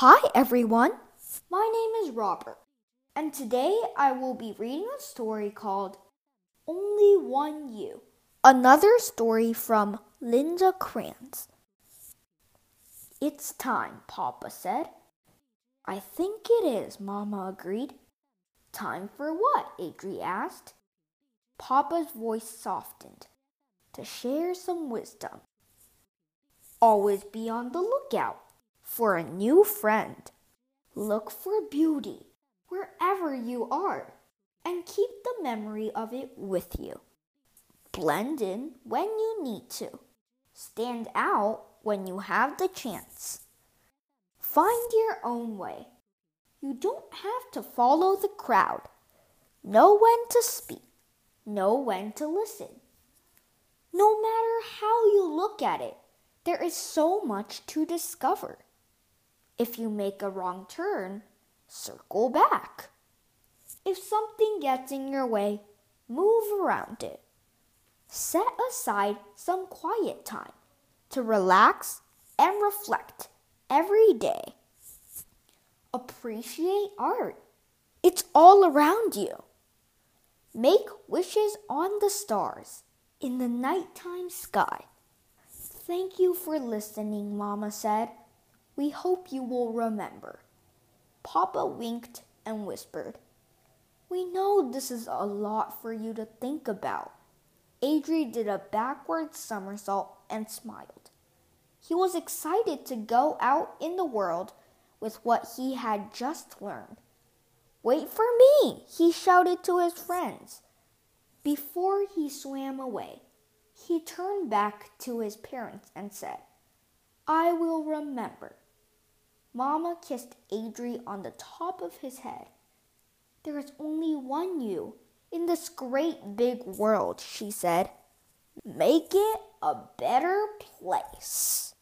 Hi, everyone. My name is Robert, and today I will be reading a story called Only One You. Another story from Linda Kranz. It's time, Papa said. I think it is, Mama agreed. Time for what? Adri asked. Papa's voice softened. To share some wisdom. Always be on the lookout for a new friend. Look for beauty wherever you are and keep the memory of it with you. Blend in when you need to. Stand out when you have the chance. Find your own way. You don't have to follow the crowd. Know when to speak. Know when to listen. No matter how you look at it, there is so much to discover. If you make a wrong turn, circle back. If something gets in your way, move around it. Set aside some quiet time to relax and reflect every day. Appreciate art. It's all around you. Make wishes on the stars in the nighttime sky. Thank you for listening, Mama said. We hope you will remember. Papa winked and whispered, We know this is a lot for you to think about. Adri did a backward somersault and smiled. He was excited to go out in the world with what he had just learned. Wait for me, he shouted to his friends. Before he swam away, he turned back to his parents and said, I will remember. Mama kissed Adri on the top of his head. There is only one you in this great big world, she said. Make it a better place.